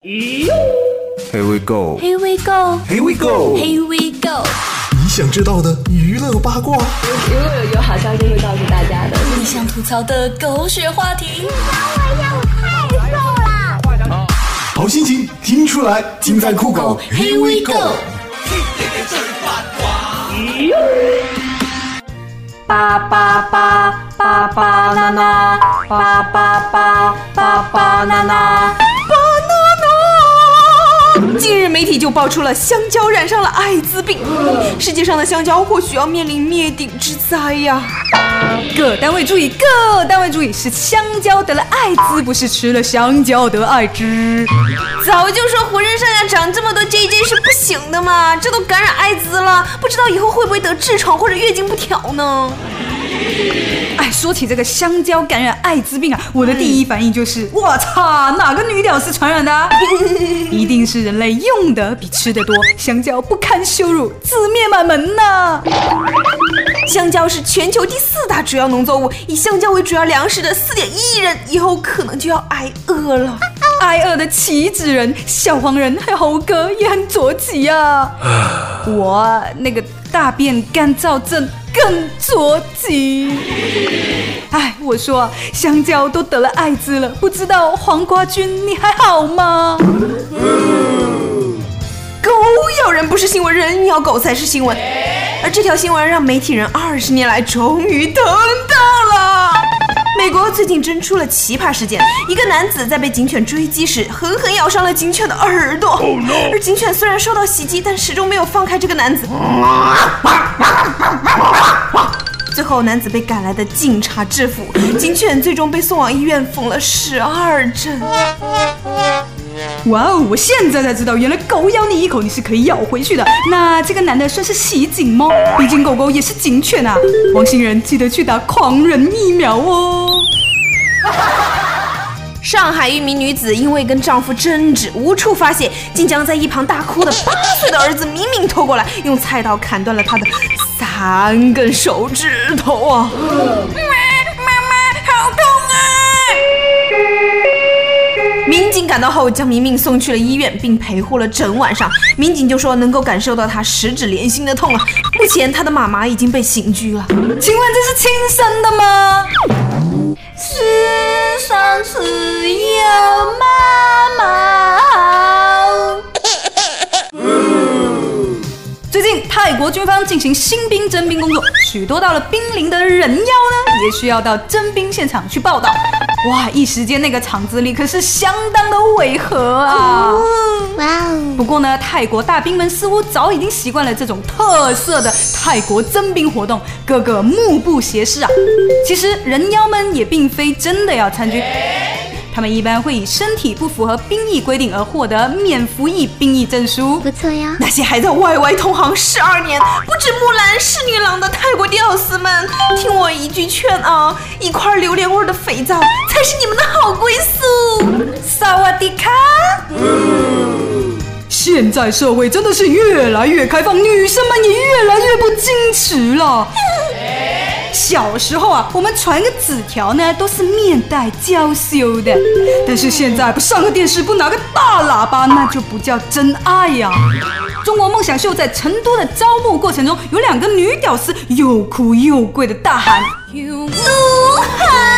Here we go. Here we go. Here we go. Here we go. 你想知道的娱乐八卦，如果有有好消息会告诉大家的。你想吐槽的狗血话题，你把我要太瘦了好心情听出来，尽在酷狗。Here we go。八八八八八娜娜，巴巴巴巴巴娜娜。近日，媒体就爆出了香蕉染上了艾滋病，世界上的香蕉或许要面临灭顶之灾呀！各单位注意，各单位注意，是香蕉得了艾滋，不是吃了香蕉得艾滋。早就说浑身上下长这么多 JJ 是不行的嘛，这都感染艾滋了，不知道以后会不会得痔疮或者月经不调呢？哎，说起这个香蕉感染艾滋病啊，我的第一反应就是，我操，哪个女屌丝传染的啊？一定是人类用的比吃的多，香蕉不堪羞辱，自灭满门呐！香蕉是全球第四大主要农作物，以香蕉为主要粮食的4.1亿人以后可能就要挨饿了。挨饿的岂止人，小黄人还有猴哥也很着急啊！我那个大便干燥症更着急。哎，我说香蕉都得了艾滋了，不知道黄瓜君你还好吗？狗咬人不是新闻，人咬狗才是新闻。而这条新闻让媒体人二十年来终于等到了。美国最近真出了奇葩事件，一个男子在被警犬追击时，狠狠咬伤了警犬的耳朵。而警犬虽然受到袭击，但始终没有放开这个男子。最后，男子被赶来的警察制服，警犬最终被送往医院缝了十二针。哇哦！我现在才知道，原来狗咬你一口你是可以咬回去的。那这个男的算是袭警吗？毕竟狗狗也是警犬啊。王星人记得去打狂人疫苗哦。上海一名女子因为跟丈夫争执无处发泄，竟将在一旁大哭的八岁的儿子明明拖过来，用菜刀砍断了他的三根手指头啊！妈民警赶到后，将明明送去了医院，并陪护了整晚上。民警就说能够感受到他十指连心的痛了！目前他的妈妈已经被刑拘了。请问这是亲生的吗？世上只有妈妈好。最近泰国军方进行新兵征兵工作，许多到了兵龄的人妖呢，也需要到征兵现场去报道。哇，一时间那个场子里可是相当的违和啊！哇哦！不过呢，泰国大兵们似乎早已经习惯了这种特色的泰国征兵活动，个个目不斜视啊。其实人妖们也并非真的要参军。他们一般会以身体不符合兵役规定而获得免服役兵役证书。不错呀。那些还在歪歪同行十二年，不止木兰是女郎的泰国屌丝们，听我一句劝啊，一块榴莲味的肥皂才是你们的好归宿。萨瓦迪卡。现在社会真的是越来越开放，女生们也越来越不矜持了。小时候啊，我们传个纸条呢，都是面带娇羞的。但是现在不上个电视，不拿个大喇叭，那就不叫真爱呀、中国梦想秀在成都的招募过程中，有两个女屌丝又哭又跪的大喊：鹿晗，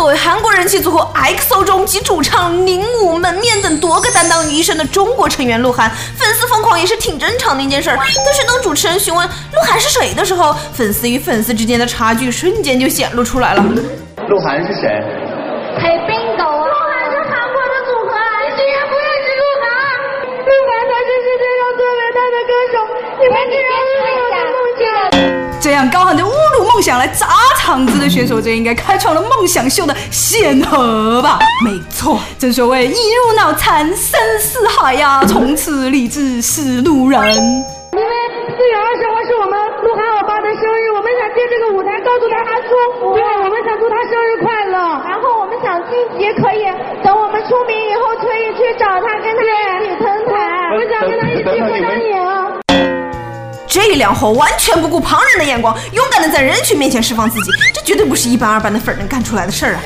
作为韩国人气组合 EXO 中集主唱领舞、门面等多个担当于一身的中国成员鹿晗，粉丝疯狂也是挺正常的一件事儿。但是当主持人询问鹿晗是谁的时候，粉丝与粉丝之间的差距瞬间就显露出来了。鹿晗是谁？系边个啊？鹿晗是韩国的组合，你竟然不认识鹿晗？鹿晗才是世界上最伟大的歌手，你们竟然！这样高喊着侮辱梦想来砸场子的选手，这应该开创了梦想秀的先河吧？没错，正所谓一入脑残深似海呀，从此立志是路人。因为四月二十号是我们鹿晗欧巴的生日，我们想借这个舞台告诉他他祝福，对，我们想祝他生日快乐。然后我们想晋级可以，等我们出名以后可以去找他，跟他一起登台，我们想跟他一起合张影。这两货完全不顾旁人的眼光，勇敢的在人群面前释放自己，这绝对不是一般二般的粉能干出来的事儿啊！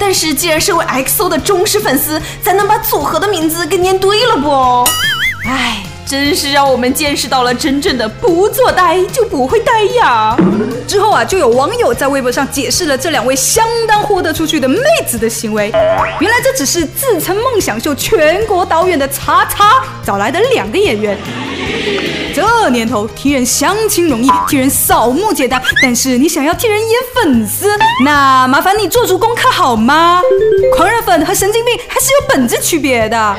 但是既然身为 XO 的忠实粉丝，咱能把组合的名字给念对了不？哎，真是让我们见识到了真正的不做呆就不会呆呀！之后啊，就有网友在微博上解释了这两位相当豁得出去的妹子的行为。原来这只是自称梦想秀全国导演的叉叉找来的两个演员。这年头替人相亲容易，替人扫墓简单，但是你想要替人演粉丝，那麻烦你做足功课好吗？狂热粉和神经病还是有本质区别的。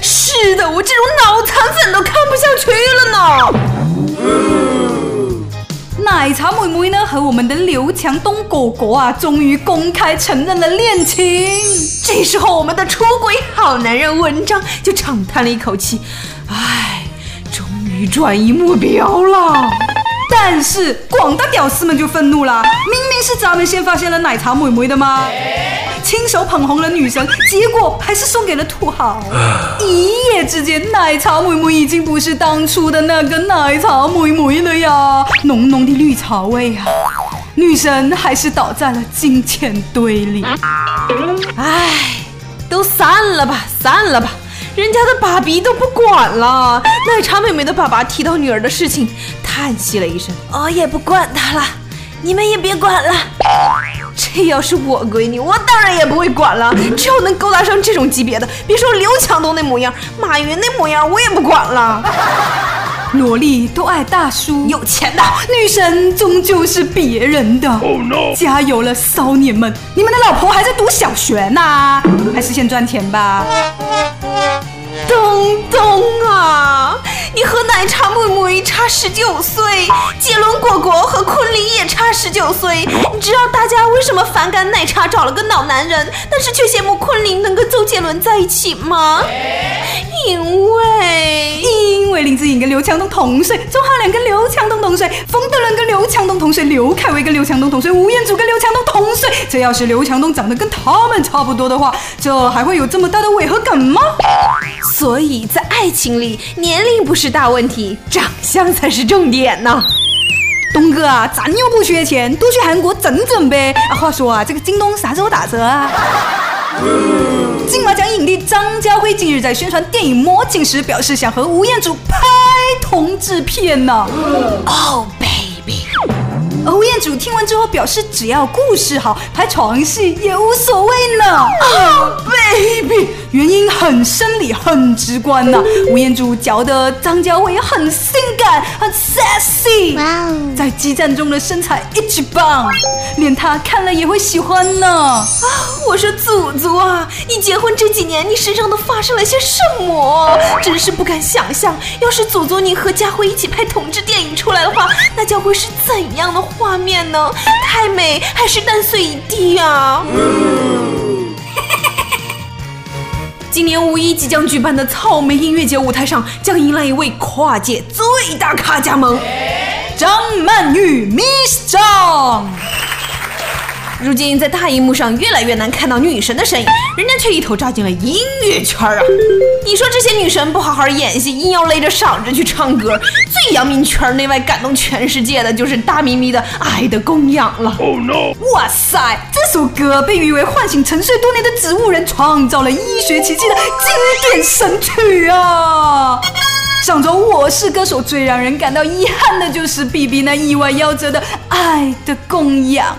是的，我这种脑残粉都看不下去了呢。奶茶妹妹呢和我们的刘强东哥哥啊，终于公开承认了恋情。这时候，我们的出轨好男人文章就长叹了一口气，唉。转移目标了，但是广大屌丝们就愤怒了。明明是咱们先发现了奶茶妹妹的吗？亲手捧红了女神，结果还是送给了土豪。一夜之间，奶茶妹妹已经不是当初的那个奶茶妹妹了呀，浓浓的绿茶味啊！女神还是倒在了金钱堆里。唉，都散了吧，散了吧。人家的爸比都不管了，奶茶妹妹的爸爸提到女儿的事情，叹息了一声：“我也不管她了，你们也别管了。这要是我闺女，我当然也不会管了。只要能勾搭上这种级别的，别说刘强东那模样，马云那模样我也不管了。萝莉都爱大叔，有钱的女神终究是别人的。加油了，骚年们！你们的老婆还在读小学呢，还是先赚钱吧。喵东东啊，你和奶茶妹妹差十九岁，杰伦果果和昆凌也差十九岁。你知道大家为什么反感奶茶找了个老男人，但是却羡慕昆凌能跟周杰伦在一起吗？因为因为林志颖跟刘强东同岁，钟汉良跟刘强东同岁，冯德伦跟刘强东同岁，刘恺威跟刘强东同岁，吴彦祖跟刘强东同岁。这要是刘强东长得跟他们差不多的话，这还会有这么大的违和感吗？所以在爱情里，年龄不是大问题，长相才是重点呢。东哥啊，咱又不缺钱，多去韩国整整呗。啊，话说啊，这个京东啥时候打折啊？金马奖影帝张家辉近日在宣传电影《魔镜》时，表示想和吴彦祖拍同志片呢。Oh baby。吴彦祖听完之后表示，只要故事好，拍床戏也无所谓呢。Oh baby，原因很生理，很直观呐。吴彦祖嚼的张家辉很性感，很 sexy。哇哦，在激战中的身材一级棒，连他看了也会喜欢呢。啊，我说祖祖啊，你结婚这几年，你身上都发生了些什么？真是不敢想象，要是祖祖你和家辉一起拍同志电影出来的话，那将会是怎样的？画面呢？太美还是蛋碎一地呀？今年五一即将举办的草莓音乐节舞台上，将迎来一位跨界最大咖加盟——张曼玉，Miss 张。如今在大荧幕上越来越难看到女神的身影，人家却一头扎进了音乐圈啊！你说这些女神不好好演戏，硬要勒着嗓子去唱歌，最扬名圈内外、感动全世界的就是大咪咪的《爱的供养》了。Oh no！哇塞，这首歌被誉为唤醒沉睡多年的植物人，创造了医学奇迹的经典神曲啊！上周《我是歌手》最让人感到遗憾的就是 B B 那意外夭折的《爱的供养》。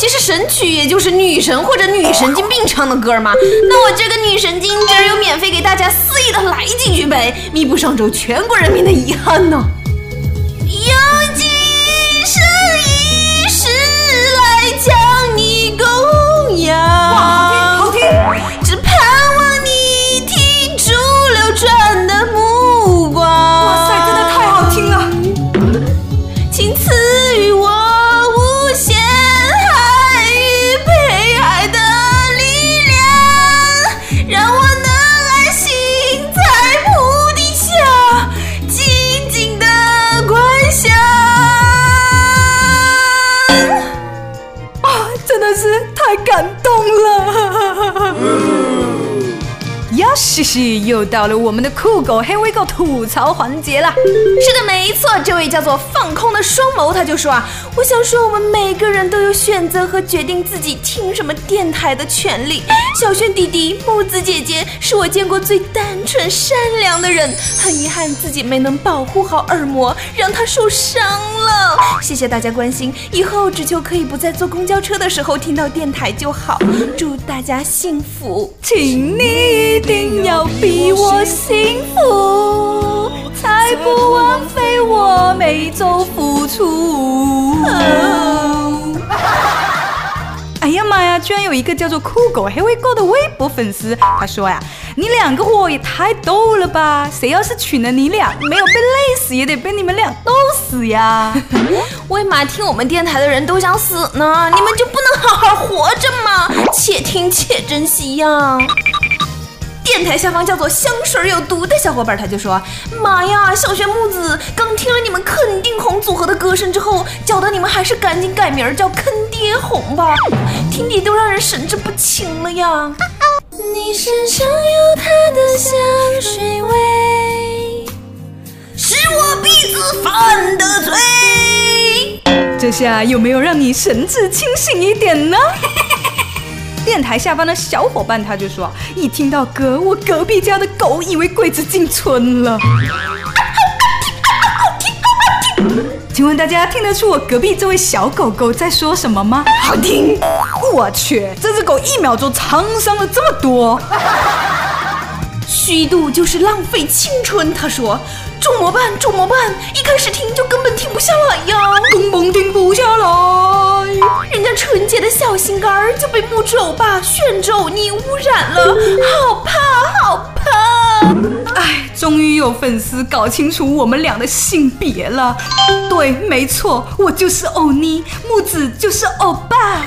其实神曲也就是女神或者女神经病唱的歌嘛。那我这个女神经今儿又免费给大家肆意的来几句呗，弥补上周全国人民的遗憾呢。用今生一世来将你供养。又到了我们的酷狗黑微狗吐槽环节了。是的，没错，这位叫做放空的双眸，他就说啊，我想说，我们每个人都有选择和决定自己听什么电台的权利。小轩弟弟、木子姐姐是我见过最单纯善良的人，很遗憾自己没能保护好耳膜，让他受伤了。谢谢大家关心，以后只求可以不在坐公交车的时候听到电台就好。祝大家幸福，请你一定要比 我幸福，才不枉费我每周付出。哎呀妈呀！居然有一个叫做酷狗黑微狗的微博粉丝，他说呀：“你两个货也太逗了吧！谁要是娶了你俩，没有被累死，也得被你们俩逗死呀！”为嘛听我们电台的人都想死呢？你们就不能好好活着吗？且听且珍惜呀！电台下方叫做香水有毒的小伙伴，他就说：“妈呀，小学木子刚听了你们肯定红组合的歌声之后，觉得你们还是赶紧改名叫坑爹红吧，听的都让人神志不清了呀。”你身上有他的香水味，是我鼻子犯的罪。这下有没有让你神志清醒一点呢？电台下方的小伙伴他就说：“一听到歌，我隔壁家的狗以为鬼子进村了。”请问大家听得出我隔壁这位小狗狗在说什么吗？好听！我去，这只狗一秒钟沧桑了这么多。虚度就是浪费青春，他说。怎么办，怎么办，一开始听就根本停不下来呀，根本停不下来。人家纯洁的小心肝儿就被木质欧巴炫走你污染了，好怕，好怕！哎，终于有粉丝搞清楚我们俩的性别了。对，没错，我就是欧尼，木子就是欧巴，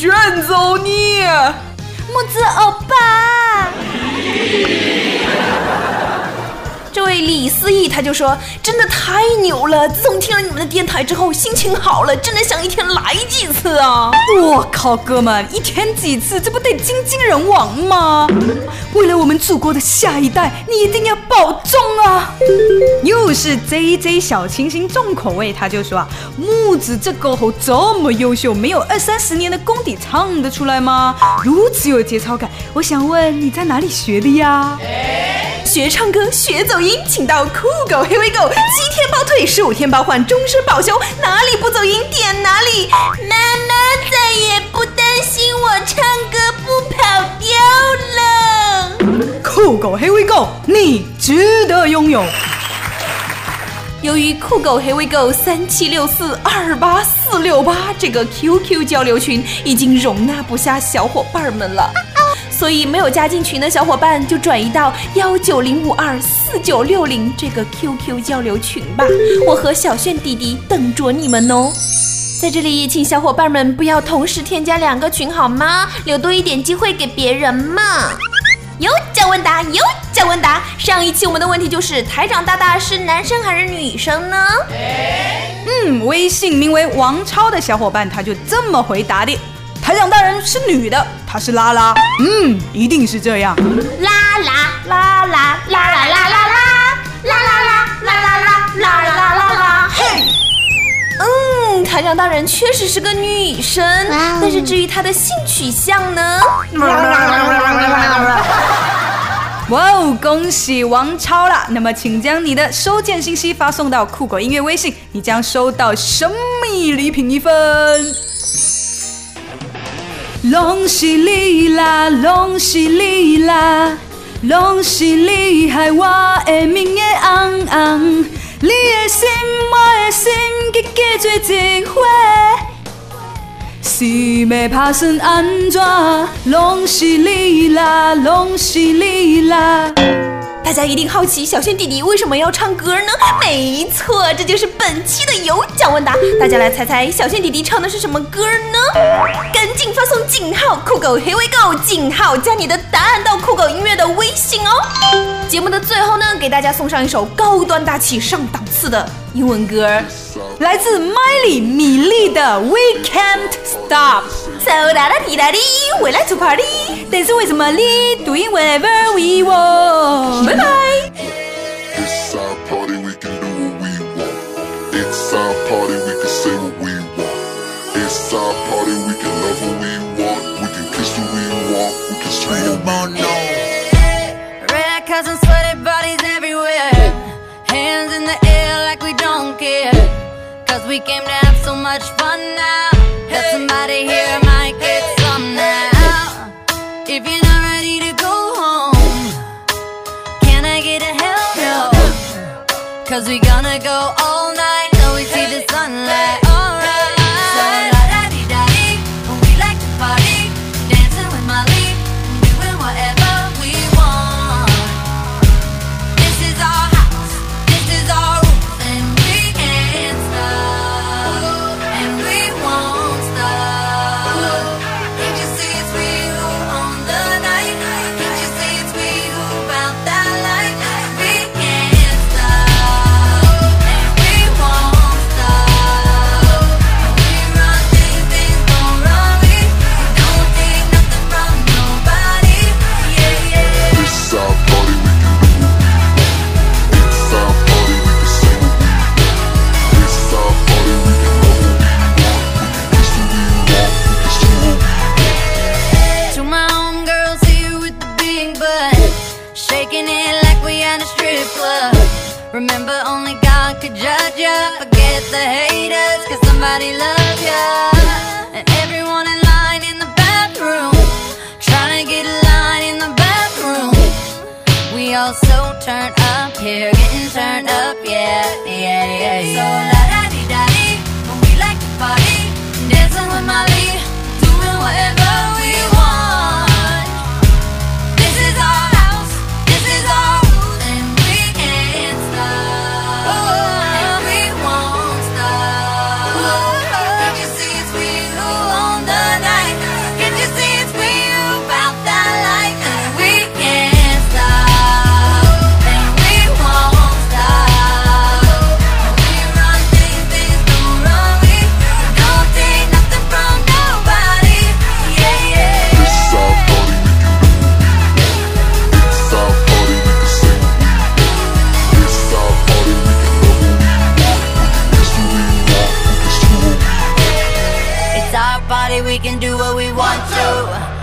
炫走你，木子欧巴。Yeah. 这位李思义他就说：“真的太牛了！自从听了你们的电台之后，心情好了，真的想一天来几次啊！” 我靠，哥们，一天几次，这不得精尽人亡吗？为了我们祖国的下一代，你一定要保重啊！又是 JJ 小清新重口味，他就说啊，木子这歌喉这么优秀，没有二三十年的功底唱得出来吗？如此有节操感，我想问你在哪里学的呀？学唱歌，学走音，请到酷狗黑微狗，七天包退，十五天包换，终身保修，哪里不走音点哪里。妈妈再也不担心我唱歌不跑调了。酷狗黑微狗，你值得拥有。由于酷狗黑微狗三七六四二八四六八这个 QQ 交流群已经容纳不下小伙伴们了。所以没有加进群的小伙伴就转移到幺九零五二四九六零这个 QQ 交流群吧，我和小炫弟弟等着你们哦。在这里，请小伙伴们不要同时添加两个群好吗？留多一点机会给别人嘛。有奖问答，有奖问答。上一期我们的问题就是台长大大是男生还是女生呢？嗯，微信名为王超的小伙伴他就这么回答的。台长大人是女的，她是拉拉，嗯，一定是这样。拉拉拉拉拉拉拉拉拉拉拉拉拉拉拉拉拉拉，嘿，嗯，台长大人确实是个女生，但是至于她的性取向呢？哇哦，恭喜王超了！那么，请将你的收件信息发送到酷狗音乐微信，你将收到神秘礼品一份。拢是你啦，拢是你啦，拢是你害我的命会红红。你的心，我的心，结结做一伙，是要打算安怎？拢是你啦，拢是你啦。大家一定好奇小轩弟弟为什么要唱歌呢？没错，这就是本期的有奖问答。大家来猜猜小轩弟弟唱的是什么歌呢？赶紧发井号酷狗 Here we go 井号加你的答案到酷狗音乐的微信哦。节目的最后呢，给大家送上一首高端大气上档次的英文歌，来自 Miley 米粒的 We Can't Stop。So 哒哒滴哒滴，We like to party。但是为什么你 doing whatever we want？拜拜。It's our party, we can do what we want. It's our party, we can say what we want. It's our party, what we. Red and sweaty bodies everywhere. Hands in the air like we don't care. Cause we came to have so much fun now. That somebody here might get some now. If you're not ready to go home, can I get a hell no? Cause we gonna go all night Remember, only God could judge ya. Forget the haters, cause somebody loves ya. And everyone in line in the bathroom, trying to get a line in the bathroom. We all so turned up here, getting turned up, yeah, yeah, yeah. yeah. So la da di da di, we like to party, dancing with Molly, doing whatever